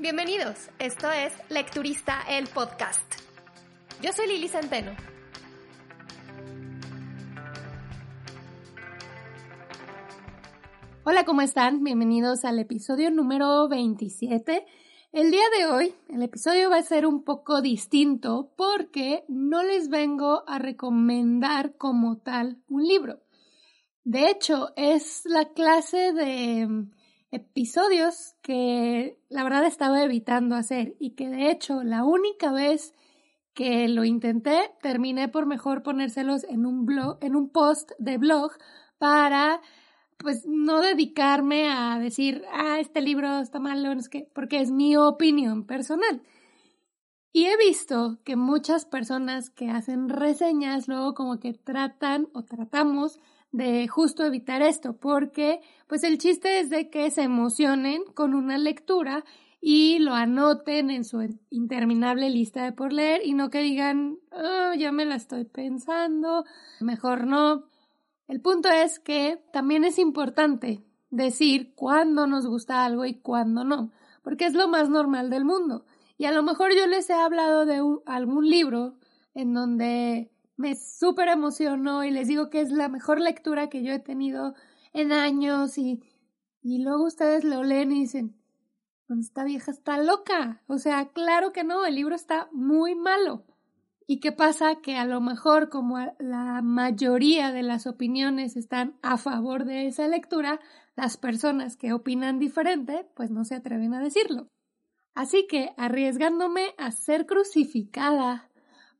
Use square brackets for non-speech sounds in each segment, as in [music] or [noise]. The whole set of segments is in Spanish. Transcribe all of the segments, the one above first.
Bienvenidos, esto es Lecturista el Podcast. Yo soy Lili Centeno. Hola, ¿cómo están? Bienvenidos al episodio número 27. El día de hoy, el episodio va a ser un poco distinto porque no les vengo a recomendar como tal un libro. De hecho, es la clase de episodios que la verdad estaba evitando hacer y que de hecho la única vez que lo intenté terminé por mejor ponérselos en un blog, en un post de blog para pues no dedicarme a decir, ah, este libro está malo, es que, porque es mi opinión personal. Y he visto que muchas personas que hacen reseñas luego como que tratan o tratamos de justo evitar esto, porque pues el chiste es de que se emocionen con una lectura y lo anoten en su interminable lista de por leer y no que digan, oh, ya me la estoy pensando, mejor no. El punto es que también es importante decir cuándo nos gusta algo y cuándo no, porque es lo más normal del mundo. Y a lo mejor yo les he hablado de algún libro en donde me súper emocionó y les digo que es la mejor lectura que yo he tenido en años y, y luego ustedes lo leen y dicen, esta vieja está loca. O sea, claro que no, el libro está muy malo. ¿Y qué pasa? Que a lo mejor como la mayoría de las opiniones están a favor de esa lectura, las personas que opinan diferente, pues no se atreven a decirlo. Así que, arriesgándome a ser crucificada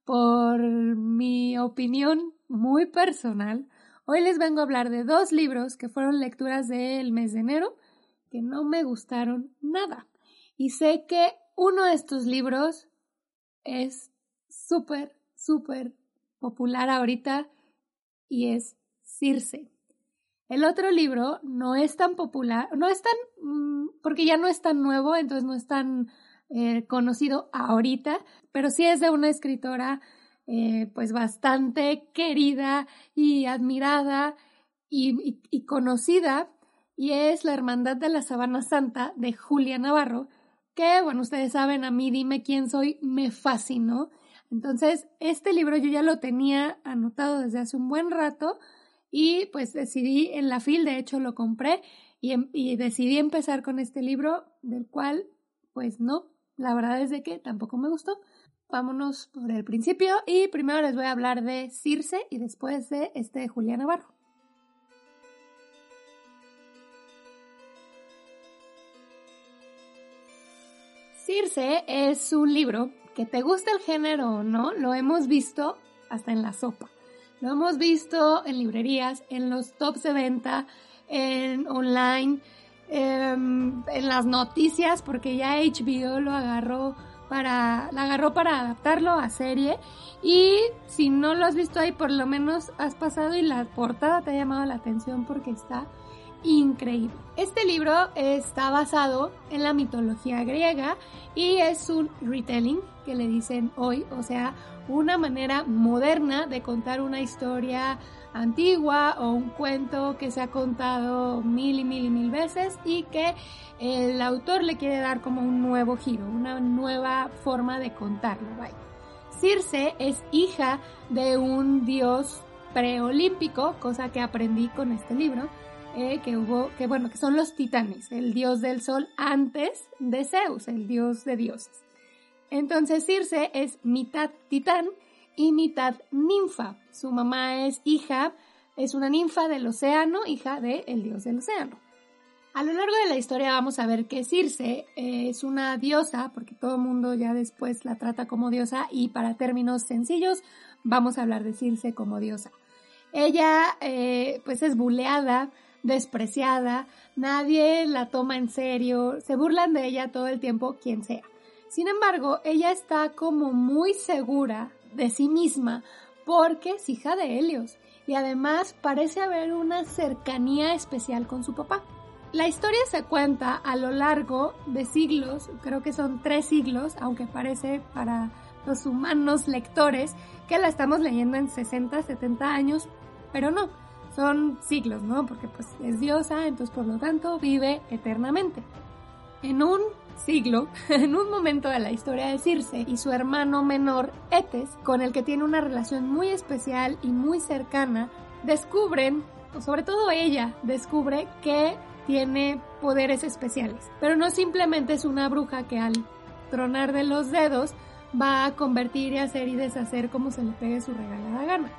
por mi opinión muy personal, hoy les vengo a hablar de dos libros que fueron lecturas del mes de enero que no me gustaron nada. Y sé que uno de estos libros es súper, súper popular ahorita y es Circe. El otro libro no es tan popular, no es tan, mm, porque ya no es tan nuevo, entonces no es tan eh, conocido ahorita, pero sí es de una escritora eh, pues bastante querida y admirada y, conocida y es la Hermandad de la Sabana Santa de Julia Navarro, que bueno, ustedes saben, a mí dime quién soy, me fascinó. Entonces, este libro yo ya lo tenía anotado desde hace un buen rato y pues decidí en la fil, de hecho lo compré y, em, y decidí empezar con este libro del cual pues no, la verdad es de que tampoco me gustó. Vámonos por el principio y primero les voy a hablar de Circe y después de este de Julián Navarro. Circe es un libro que te gusta el género o no, lo hemos visto hasta en la sopa. Lo hemos visto en librerías, en los tops de venta, en online, Em, en las noticias porque ya HBO lo agarró para, la agarró para adaptarlo a serie y si no lo has visto ahí por lo menos has pasado y la portada te ha llamado la atención porque está increíble. Este libro está basado en la mitología griega y es un retelling que le dicen hoy, o sea, una manera moderna de contar una historia antigua o un cuento que se ha contado mil y mil y mil veces y que el autor le quiere dar como un nuevo giro, una nueva forma de contarlo. Circe es hija de un dios preolímpico, cosa que aprendí con este libro, eh, que hubo, que bueno, que son los titanes, el dios del sol antes de Zeus, el dios de dioses. Entonces Circe es mitad titán y mitad ninfa. Su mamá es hija, es una ninfa del océano, hija del el dios del océano. A lo largo de la historia vamos a ver que Circe eh, es una diosa, porque todo el mundo ya después la trata como diosa y para términos sencillos vamos a hablar de Circe como diosa. Ella eh, pues es buleada, despreciada, nadie la toma en serio, se burlan de ella todo el tiempo, quien sea. Sin embargo, ella está como muy segura de sí misma porque es hija de Helios y además parece haber una cercanía especial con su papá. La historia se cuenta a lo largo de siglos, creo que son tres siglos, aunque parece para los humanos lectores que la estamos leyendo en 60, 70 años, pero no, son siglos, ¿no? Porque pues es diosa, entonces por lo tanto vive eternamente. En un siglo, [laughs] en un momento de la historia de Circe y su hermano menor Etes, con el que tiene una relación muy especial y muy cercana, descubren, o sobre todo ella, descubre que tiene poderes especiales. Pero no simplemente es una bruja que al tronar de los dedos va a convertir y hacer y deshacer como se le pegue su regalada gana.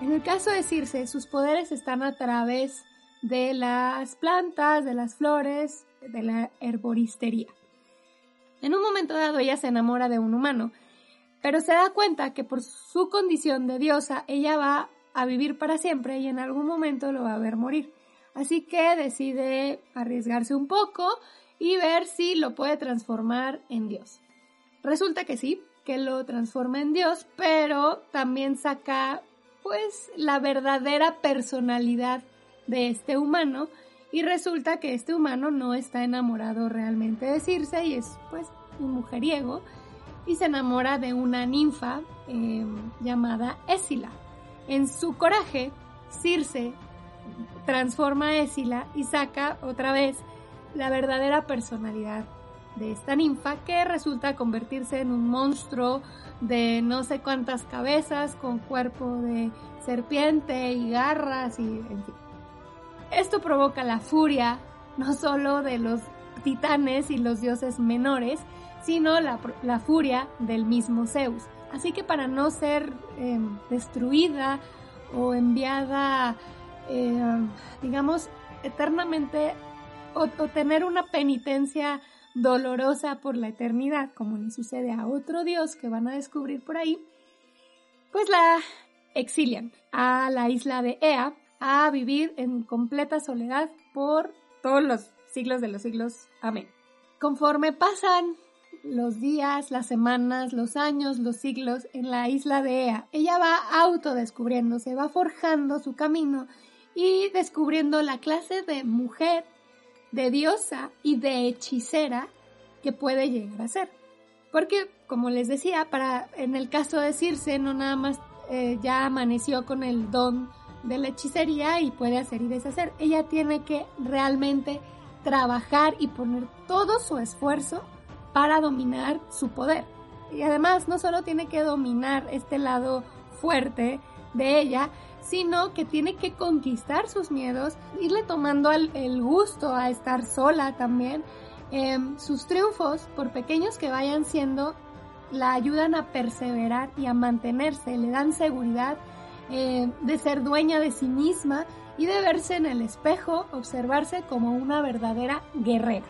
En el caso de Circe, sus poderes están a través de las plantas, de las flores, de la herboristería. En un momento dado ella se enamora de un humano, pero se da cuenta que por su condición de diosa ella va a vivir para siempre y en algún momento lo va a ver morir. Así que decide arriesgarse un poco y ver si lo puede transformar en Dios. Resulta que sí, que lo transforma en Dios, pero también saca pues la verdadera personalidad de este humano y resulta que este humano no está enamorado realmente de Circe y es pues un mujeriego y se enamora de una ninfa em, llamada Esila. En su coraje, Circe transforma a Esila y saca otra vez la verdadera personalidad de esta ninfa que resulta convertirse en un monstruo de no sé cuántas cabezas con cuerpo de serpiente y garras y en fin. Esto provoca la furia no solo de los titanes y los dioses menores, sino la, furia del mismo Zeus. Así que para no ser em, destruida o enviada, em, digamos, eternamente, o, o tener una penitencia dolorosa por la eternidad, como le sucede a otro dios que van a descubrir por ahí, pues la exilian a la isla de Ea a vivir en completa soledad por todos los siglos de los siglos. Amén. Conforme pasan los días, las semanas, los años, los siglos en la isla de Ea, ella va autodescubriéndose, va forjando su camino y descubriendo la clase de mujer, de diosa y de hechicera que puede llegar a ser. Porque, como les decía, para en el caso de Circe no nada más eh, ya amaneció con el don de la hechicería y puede hacer y deshacer. Ella tiene que realmente trabajar y poner todo su esfuerzo para dominar su poder. Y además no solo tiene que dominar este lado fuerte de ella, sino que tiene que conquistar sus miedos, irle tomando el, gusto a estar sola también. Em, sus triunfos, por pequeños que vayan siendo, la ayudan a perseverar y a mantenerse, le dan seguridad eh, de ser dueña de sí misma y de verse en el espejo, observarse como una verdadera guerrera.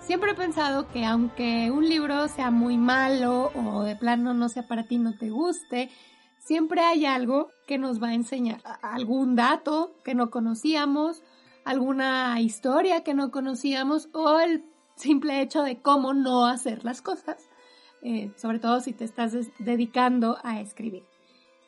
Siempre he pensado que aunque un libro sea muy malo o de plano no sea para ti, no te guste, siempre hay algo que nos va a enseñar, algún dato que no conocíamos, alguna historia que no conocíamos o el simple hecho de cómo no hacer las cosas. Eh, sobre todo si te estás dedicando a escribir.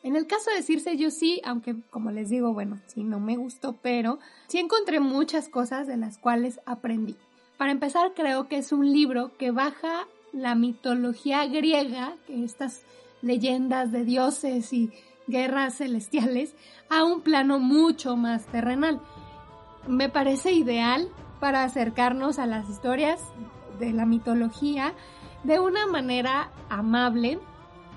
En el caso de Circe, yo sí, aunque como les digo, bueno, sí, no me gustó, pero sí encontré muchas cosas de las cuales aprendí. Para empezar, creo que es un libro que baja la mitología griega, estas leyendas de dioses y guerras celestiales, a un plano mucho más terrenal. Me parece ideal para acercarnos a las historias de la mitología de una manera amable,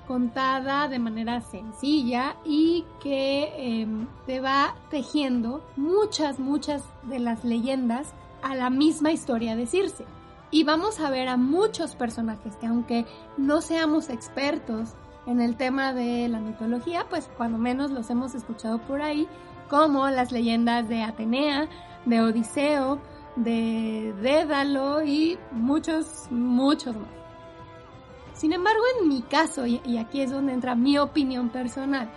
contada de manera sencilla y que em, te va tejiendo muchas, muchas de las leyendas a la misma historia de Circe. Y vamos a ver a muchos personajes que aunque no seamos expertos en el tema de la mitología, pues cuando menos los hemos escuchado por ahí, como las leyendas de Atenea, de Odiseo, de Dédalo y muchos, muchos más. Sin embargo, en mi caso, y aquí es donde entra mi opinión personal,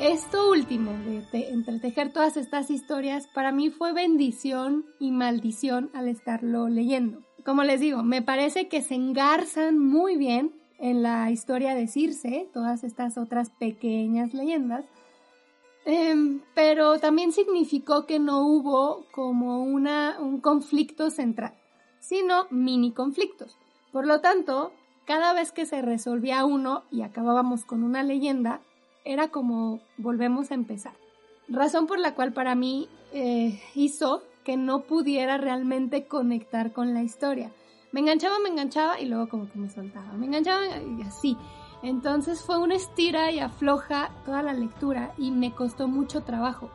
Esto último, de, entretejer todas estas historias, para mí fue bendición y maldición al estarlo leyendo. Como les digo, me parece que se engarzan muy bien en la historia de Circe, todas estas otras pequeñas leyendas, em, pero también significó que no hubo como una, un conflicto central, sino mini conflictos. Por lo tanto, cada vez que se resolvía uno y acabábamos con una leyenda, era como volvemos a empezar. Razón por la cual para mí eh, hizo que no pudiera realmente conectar con la historia. Me enganchaba, me enganchaba y luego como que me soltaba. Me enganchaba y así. Entonces fue una estira y afloja toda la lectura y me costó mucho trabajo.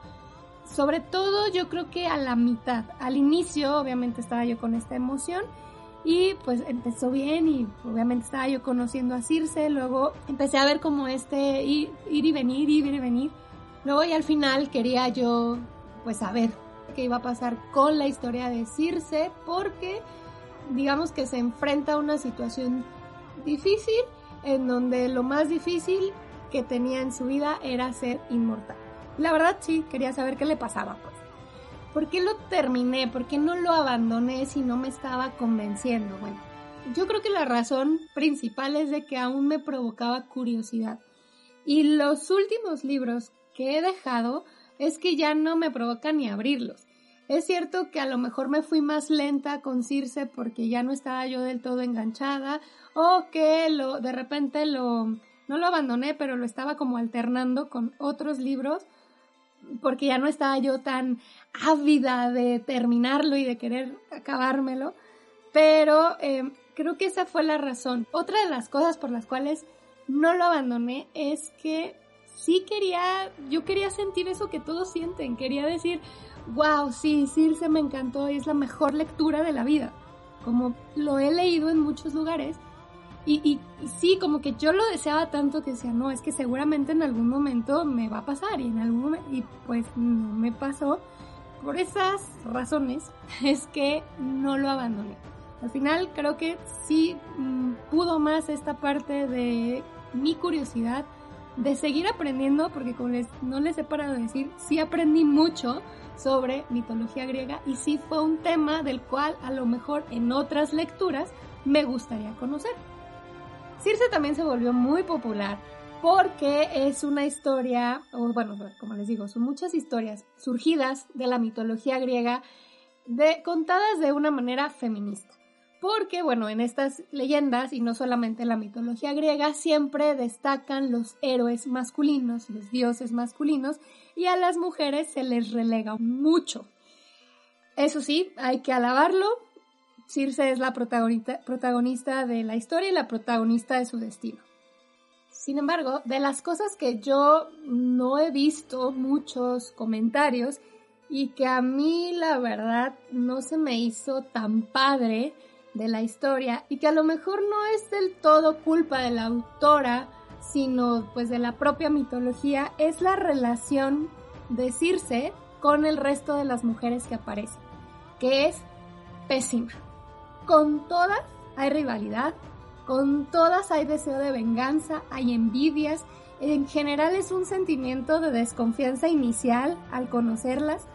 Sobre todo yo creo que a la mitad. Al inicio obviamente estaba yo con esta emoción y pues empezó bien y obviamente estaba yo conociendo a Circe, luego empecé a ver como este ir, y venir, ir y venir. Luego y al final quería yo pues saber qué iba a pasar con la historia de Circe porque digamos que se enfrenta a una situación difícil en donde lo más difícil que tenía en su vida era ser inmortal. La verdad sí, quería saber qué le pasaba pues. ¿Por qué lo terminé? ¿Por qué no lo abandoné si no me estaba convenciendo? Bueno, yo creo que la razón principal es de que aún me provocaba curiosidad. Y los últimos libros que he dejado es que ya no me provoca ni abrirlos. Es cierto que a lo mejor me fui más lenta con Circe porque ya no estaba yo del todo enganchada o que lo de repente lo no lo abandoné, pero lo estaba como alternando con otros libros porque ya no estaba yo tan ávida de terminarlo y de querer acabármelo, pero eh, creo que esa fue la razón. Otra de las cosas por las cuales no lo abandoné es que sí quería, yo quería sentir eso que todos sienten, quería decir, wow, sí, Circe me encantó es la mejor lectura de la vida, como lo he leído en muchos lugares y, sí, como que yo lo deseaba tanto que decía, no, es que seguramente en algún momento me va a pasar y en algún y pues no me pasó. Por esas razones [laughs] es que no lo abandoné. Al final creo que sí mm, pudo más esta parte de mi curiosidad de seguir aprendiendo, porque como les, no les he parado de decir, sí aprendí mucho sobre mitología griega y sí fue un tema del cual a lo mejor en otras lecturas me gustaría conocer. Circe también se volvió muy popular porque es una historia, o bueno, como les digo, son muchas historias surgidas de la mitología griega, de, contadas de una manera feminista. Porque, bueno, en estas leyendas, y no solamente en la mitología griega, siempre destacan los héroes masculinos, los dioses masculinos, y a las mujeres se les relega mucho. Eso sí, hay que alabarlo, Circe es la protagonista, de la historia y la protagonista de su destino. Sin embargo, de las cosas que yo no he visto muchos comentarios y que a mí la verdad no se me hizo tan padre de la historia y que a lo mejor no es del todo culpa de la autora, sino pues de la propia mitología, es la relación de Circe con el resto de las mujeres que aparecen, que es pésima. Con todas hay rivalidad, con todas hay deseo de venganza, hay envidias, en general es un sentimiento de desconfianza inicial al conocerlas,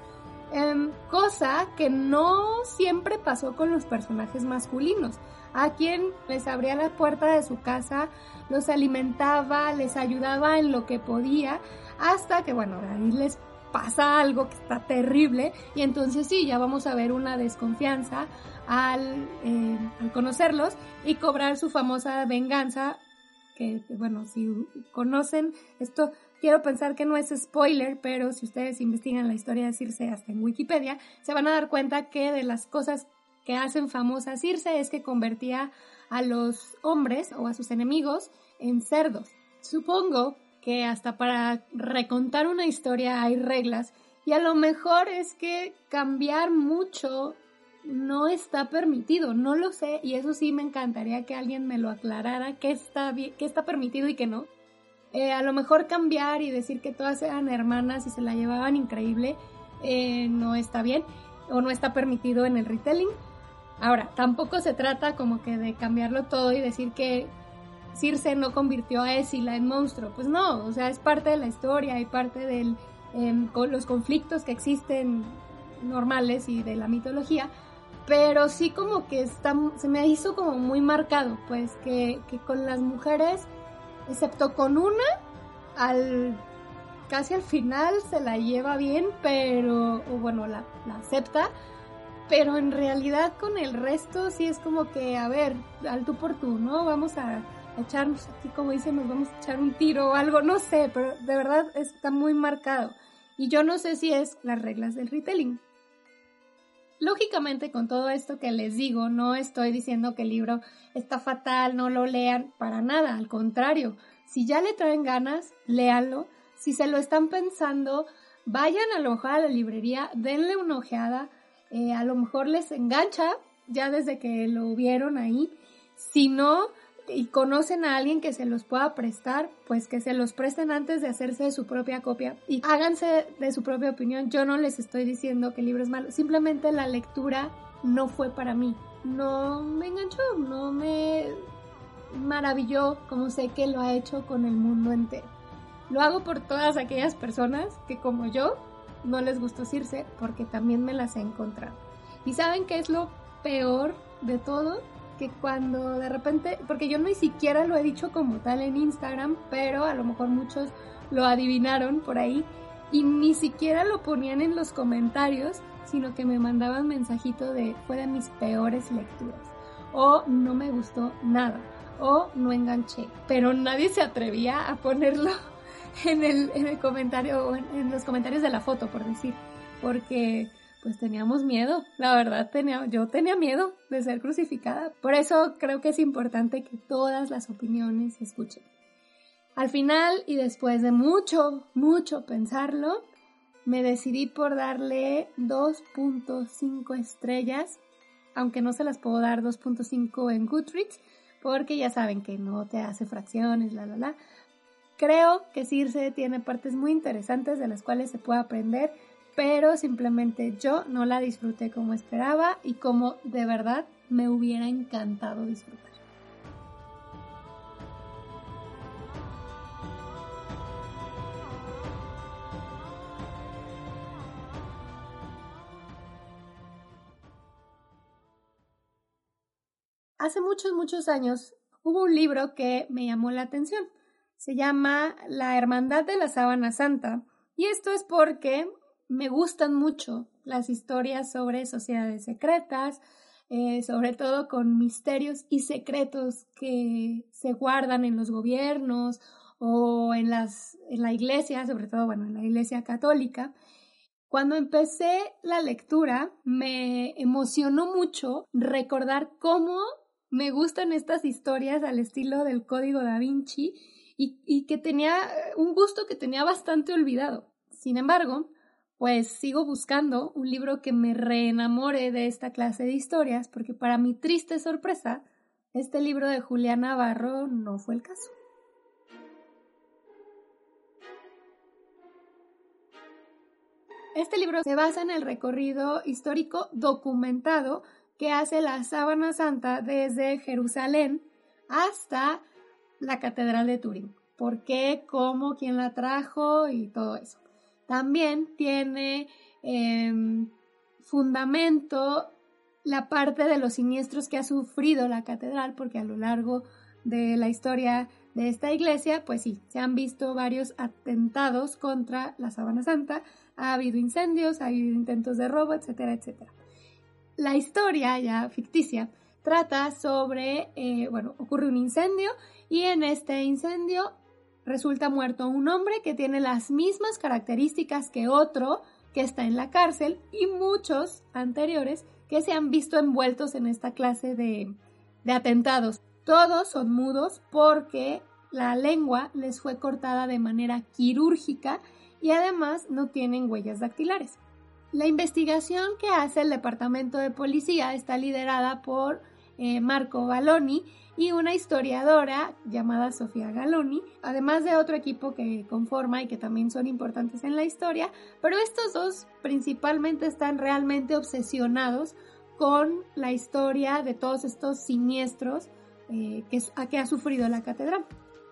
em, cosa que no siempre pasó con los personajes masculinos, a quien les abría la puerta de su casa, los alimentaba, les ayudaba en lo que podía, hasta que bueno, ahí les pasa algo que está terrible y entonces sí, ya vamos a ver una desconfianza, eh, al, conocerlos y cobrar su famosa venganza, que bueno, si conocen esto, quiero pensar que no es spoiler, pero si ustedes investigan la historia de Circe hasta en Wikipedia, se van a dar cuenta que de las cosas que hacen famosa Circe es que convertía a los hombres o a sus enemigos en cerdos. Supongo que hasta para recontar una historia hay reglas y a lo mejor es que cambiar mucho no está permitido, no lo sé y eso sí me encantaría que alguien me lo aclarara, qué está, qué está permitido y qué no. Eh, a lo mejor cambiar y decir que todas eran hermanas y se la llevaban increíble eh, no está bien o no está permitido en el retelling. Ahora, tampoco se trata como que de cambiarlo todo y decir que Circe no convirtió a Escila en monstruo. Pues no, o sea, es parte de la historia y parte de em, los conflictos que existen normales y de la mitología. Pero sí como que está, se me hizo como muy marcado, pues que, que con las mujeres, excepto con una, al casi al final se la lleva bien, pero, o bueno, la, la acepta, pero en realidad con el resto sí es como que, a ver, al tú por tú, ¿no? Vamos a echarnos, aquí como dicen, nos vamos a echar un tiro o algo, no sé, pero de verdad está muy marcado. Y yo no sé si es las reglas del retelling. Lógicamente, con todo esto que les digo, no estoy diciendo que el libro está fatal, no lo lean para nada, al contrario, si ya le traen ganas, léanlo. Si se lo están pensando, vayan a lo mejor a la librería, denle una ojeada, eh, a lo mejor les engancha ya desde que lo vieron ahí. Si no, y conocen a alguien que se los pueda prestar, pues que se los presten antes de hacerse de su propia copia y háganse de su propia opinión. Yo no les estoy diciendo que el libro es malo, simplemente la lectura no fue para mí. No me enganchó, no me maravilló como sé que lo ha hecho con el mundo entero. Lo hago por todas aquellas personas que como yo no les gustó irse porque también me las he encontrado. ¿Y saben qué es lo peor de todo? Que cuando de repente, porque yo ni siquiera lo he dicho como tal en Instagram, pero a lo mejor muchos lo adivinaron por ahí y ni siquiera lo ponían en los comentarios, sino que me mandaban mensajito de fue de mis peores lecturas o no me gustó nada o no enganché, pero nadie se atrevía a ponerlo [laughs] en el, en el comentario o en, en los comentarios de la foto, por decir, porque pues teníamos miedo, la verdad tenía, yo tenía miedo de ser crucificada. Por eso creo que es importante que todas las opiniones se escuchen. Al final y después de mucho, mucho pensarlo, me decidí por darle 2.5 estrellas, aunque no se las puedo dar 2.5 en Goodreads, porque ya saben que no te hace fracciones, la, la, la. Creo que Circe tiene partes muy interesantes de las cuales se puede aprender pero simplemente yo no la disfruté como esperaba y como de verdad me hubiera encantado disfrutar. Hace muchos, muchos años hubo un libro que me llamó la atención. Se llama La Hermandad de la Sábana Santa. Y esto es porque me gustan mucho las historias sobre sociedades secretas, eh, sobre todo con misterios y secretos que se guardan en los gobiernos o en, las, en la iglesia, sobre todo, bueno, en la iglesia católica. Cuando empecé la lectura, me emocionó mucho recordar cómo me gustan estas historias al estilo del Código da Vinci y, y que tenía un gusto que tenía bastante olvidado. Sin embargo, pues sigo buscando un libro que me reenamore de esta clase de historias, porque para mi triste sorpresa, este libro de Julián Navarro no fue el caso. Este libro se basa en el recorrido histórico documentado que hace la Sábana Santa desde Jerusalén hasta la Catedral de Turín. ¿Por qué? ¿Cómo? ¿Quién la trajo? Y todo eso. También tiene em, fundamento la parte de los siniestros que ha sufrido la catedral, porque a lo largo de la historia de esta iglesia, pues sí, se han visto varios atentados contra la Sábana Santa, ha habido incendios, ha habido intentos de robo, etcétera, etcétera. La historia ya ficticia trata sobre, eh, bueno, ocurre un incendio y en este incendio resulta muerto un hombre que tiene las mismas características que otro que está en la cárcel y muchos anteriores que se han visto envueltos en esta clase de, de atentados. Todos son mudos porque la lengua les fue cortada de manera quirúrgica y además no tienen huellas dactilares. La investigación que hace el Departamento de Policía está liderada por eh, Marco Baloni y una historiadora llamada Sofía Galoni, además de otro equipo que conforma y que también son importantes en la historia, pero estos dos principalmente están realmente obsesionados con la historia de todos estos siniestros eh, que, a que ha sufrido la catedral.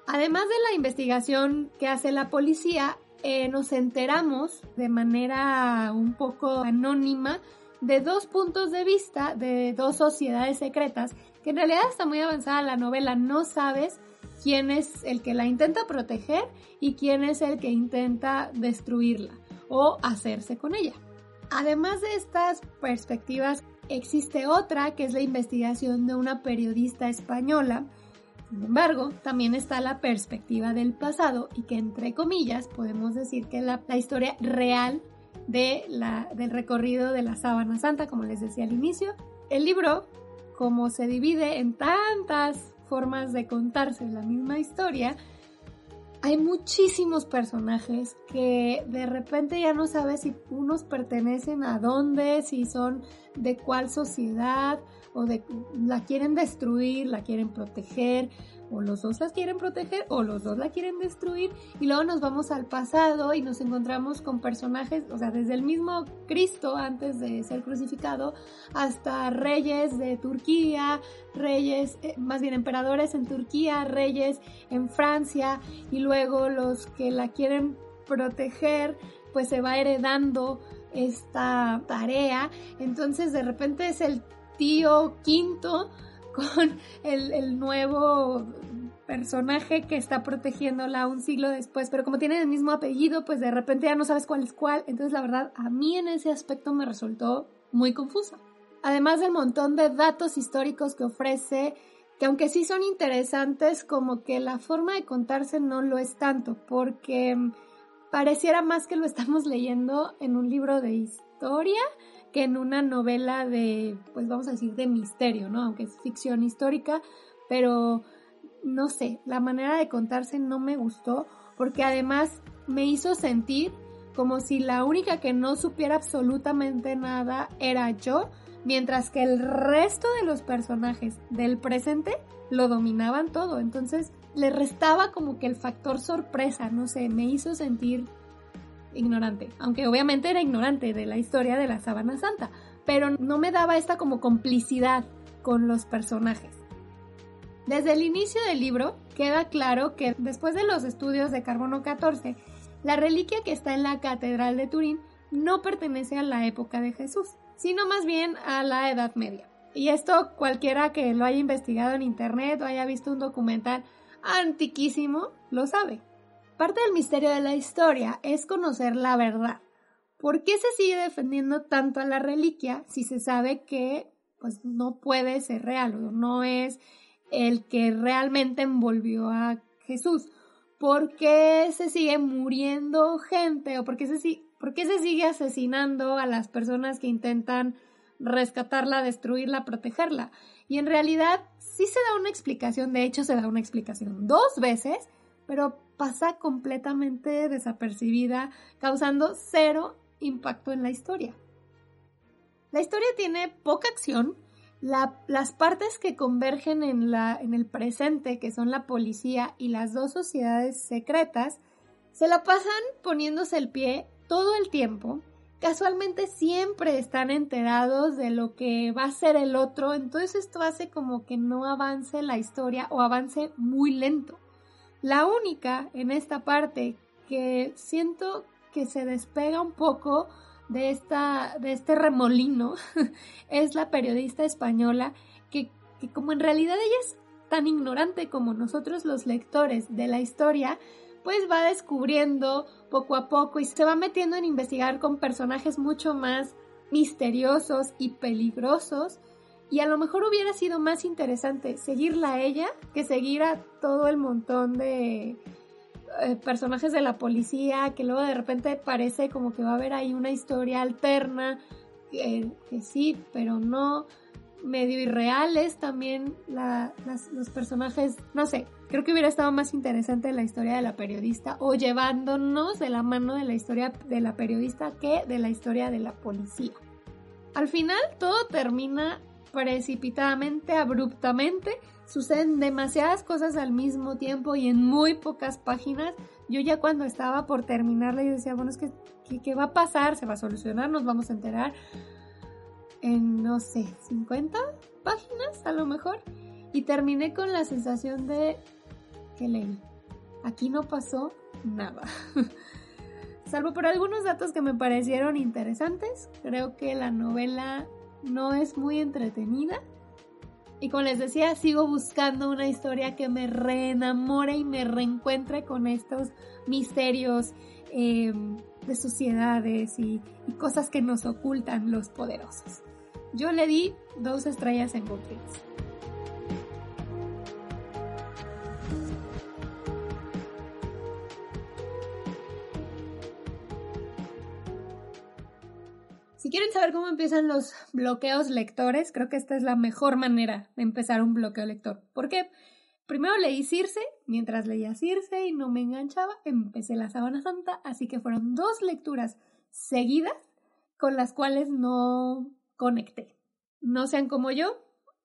Además de la investigación que hace la policía, eh, nos enteramos de manera un poco anónima de dos puntos de vista de dos sociedades secretas, que en realidad está muy avanzada la novela, no sabes quién es el que la intenta proteger y quién es el que intenta destruirla o hacerse con ella. Además de estas perspectivas, existe otra que es la investigación de una periodista española. Sin embargo, también está la perspectiva del pasado y que entre comillas podemos decir que la, la historia real del recorrido de la sábana santa, como les decía al inicio. El libro, como se divide en tantas formas de contarse la misma historia, hay muchísimos personajes que de repente ya no sabes si unos pertenecen a dónde, si son de cuál sociedad o de la quieren destruir, la quieren proteger o los dos las quieren proteger o los dos la quieren destruir y luego nos vamos al pasado y nos encontramos con personajes, o sea, desde el mismo Cristo antes de ser crucificado hasta reyes de Turquía, reyes, eh, más bien emperadores en Turquía, reyes en Francia y luego los que la quieren proteger pues se va heredando esta tarea, entonces de repente es el tío quinto con el, nuevo personaje que está protegiéndola un siglo después, pero como tienen el mismo apellido, pues de repente ya no sabes cuál es cuál. Entonces la verdad, a mí en ese aspecto me resultó muy confusa. Además del montón de datos históricos que ofrece, que aunque sí son interesantes, como que la forma de contarse no lo es tanto, porque pareciera más que lo estamos leyendo en un libro de historia que en una novela de, pues vamos a decir, de misterio, ¿no? Aunque es ficción histórica, pero no sé, la manera de contarse no me gustó porque además me hizo sentir como si la única que no supiera absolutamente nada era yo, mientras que el resto de los personajes del presente lo dominaban todo. Entonces le restaba como que el factor sorpresa, no sé, me hizo sentir ignorante, aunque obviamente era ignorante de la historia de la sábana santa, pero no me daba esta como complicidad con los personajes. Desde el inicio del libro queda claro que después de los estudios de carbono 14, la reliquia que está en la Catedral de Turín no pertenece a la época de Jesús, sino más bien a la Edad Media. Y esto cualquiera que lo haya investigado en internet o haya visto un documental antiquísimo lo sabe. Parte del misterio de la historia es conocer la verdad. ¿Por qué se sigue defendiendo tanto a la reliquia si se sabe que pues no puede ser real o no es el que realmente envolvió a Jesús? ¿Por qué se sigue muriendo gente o por qué se, por qué se sigue asesinando a las personas que intentan rescatarla, destruirla, protegerla? Y en realidad sí se da una explicación, de hecho se da una explicación dos veces, pero pasa completamente desapercibida, causando cero impacto en la historia. La historia tiene poca acción, las partes que convergen en, en el presente, que son la policía y las dos sociedades secretas, se la pasan poniéndose el pie todo el tiempo. Casualmente siempre están enterados de lo que va a ser el otro, entonces esto hace como que no avance la historia o avance muy lento. La única en esta parte que siento que se despega un poco de, esta, de este remolino [laughs] es la periodista española que, que como en realidad ella es tan ignorante como nosotros los lectores de la historia, pues va descubriendo poco a poco y se va metiendo en investigar con personajes mucho más misteriosos y peligrosos y a lo mejor hubiera sido más interesante seguirla a ella que seguir a todo el montón de eh, personajes de la policía, que luego de repente parece como que va a haber ahí una historia alterna, que, sí, pero no, medio irreales también los personajes, no sé, creo que hubiera estado más interesante la historia de la periodista o llevándonos de la mano de la historia de la periodista que de la historia de la policía. Al final todo termina precipitadamente, abruptamente. Suceden demasiadas cosas al mismo tiempo y en muy pocas páginas. Yo ya cuando estaba por terminarla yo decía, bueno, es que, ¿qué, va a pasar? ¿Se va a solucionar? ¿Nos vamos a enterar? En, no sé, 50 páginas a lo mejor. y terminé con la sensación de que leí. Aquí no pasó nada. [laughs] Salvo por algunos datos que me parecieron interesantes, creo que la novela no es muy entretenida. Y como les decía, sigo buscando una historia que me reenamore y me reencuentre con estos misterios eh, de sociedades y, cosas que nos ocultan los poderosos. Yo le di dos estrellas en Goodreads. Si quieren saber cómo empiezan los bloqueos lectores, creo que esta es la mejor manera de empezar un bloqueo lector. ¿Por qué? Primero leí Circe, mientras leía Circe y no me enganchaba, empecé la Sábana Santa, así que fueron dos lecturas seguidas con las cuales no conecté. No sean como yo,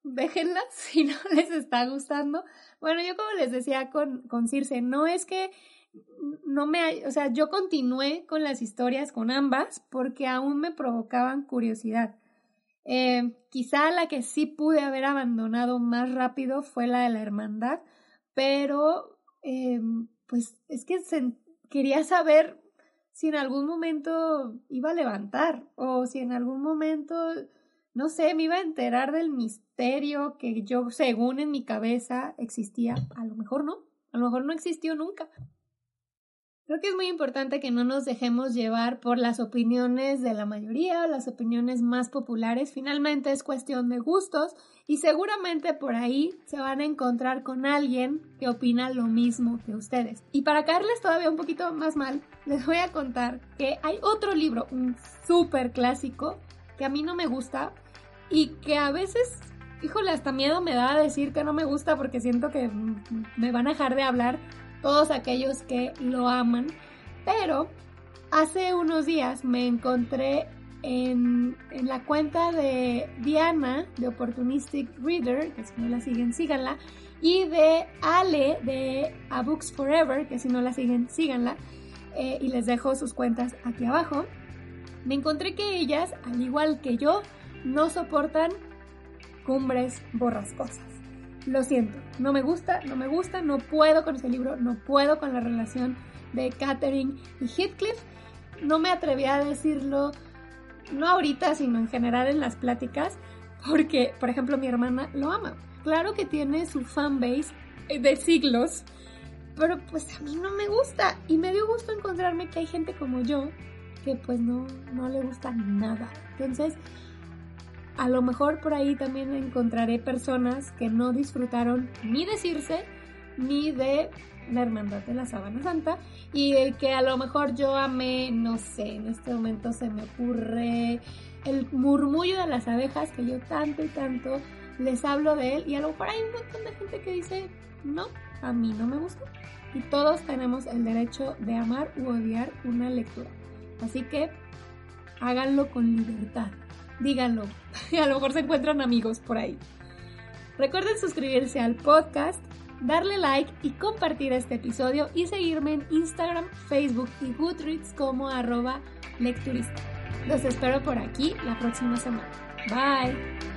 déjenlas [laughs] si no les está gustando. Bueno, yo como les decía con, con Circe, no es que no me, o sea, yo continué con las historias con ambas porque aún me provocaban curiosidad. Eh, quizá la que sí pude haber abandonado más rápido fue la de la hermandad, pero eh, pues es que quería saber si en algún momento iba a levantar o si en algún momento, no sé, me iba a enterar del misterio que yo, según en mi cabeza, existía. A lo mejor no, a lo mejor no existió nunca. Creo que es muy importante que no nos dejemos llevar por las opiniones de la mayoría, las opiniones más populares. Finalmente es cuestión de gustos y seguramente por ahí se van a encontrar con alguien que opina lo mismo que ustedes. Y para caerles todavía un poquito más mal, les voy a contar que hay otro libro, un súper clásico, que a mí no me gusta y que a veces híjole, hasta miedo me da decir que no me gusta porque siento que me van a dejar de hablar todos aquellos que lo aman. Pero hace unos días me encontré en, la cuenta de Diana de Opportunistic Reader, que si no la siguen, síganla, y de Ale de A Books Forever, que si no la siguen, síganla, eh, y les dejo sus cuentas aquí abajo. Me encontré que ellas, al igual que yo, no soportan cumbres borrascosas. Lo siento, no me gusta, no me gusta, no puedo con ese libro, no puedo con la relación de Catherine y Heathcliff. No me atreví a decirlo, no ahorita, sino en general en las pláticas, porque, por ejemplo, mi hermana lo ama. Claro que tiene su fanbase de siglos, pero pues a mí no me gusta. Y me dio gusto encontrarme que hay gente como yo que pues no, no le gusta nada. Entonces, a lo mejor por ahí también encontraré personas que no disfrutaron ni de Circe ni de la Hermandad de la Sábana Santa y que a lo mejor yo amé, no sé, en este momento se me ocurre el murmullo de las abejas que yo tanto y tanto les hablo de él y a lo mejor hay un montón de gente que dice, no, a mí no me gusta. Y todos tenemos el derecho de amar u odiar una lectura. Así que háganlo con libertad díganlo. [laughs] A lo mejor se encuentran amigos por ahí. Recuerden suscribirse al podcast, darle like y compartir este episodio y seguirme en Instagram, Facebook y Goodreads como arroba lecturista. Los espero por aquí la próxima semana. Bye.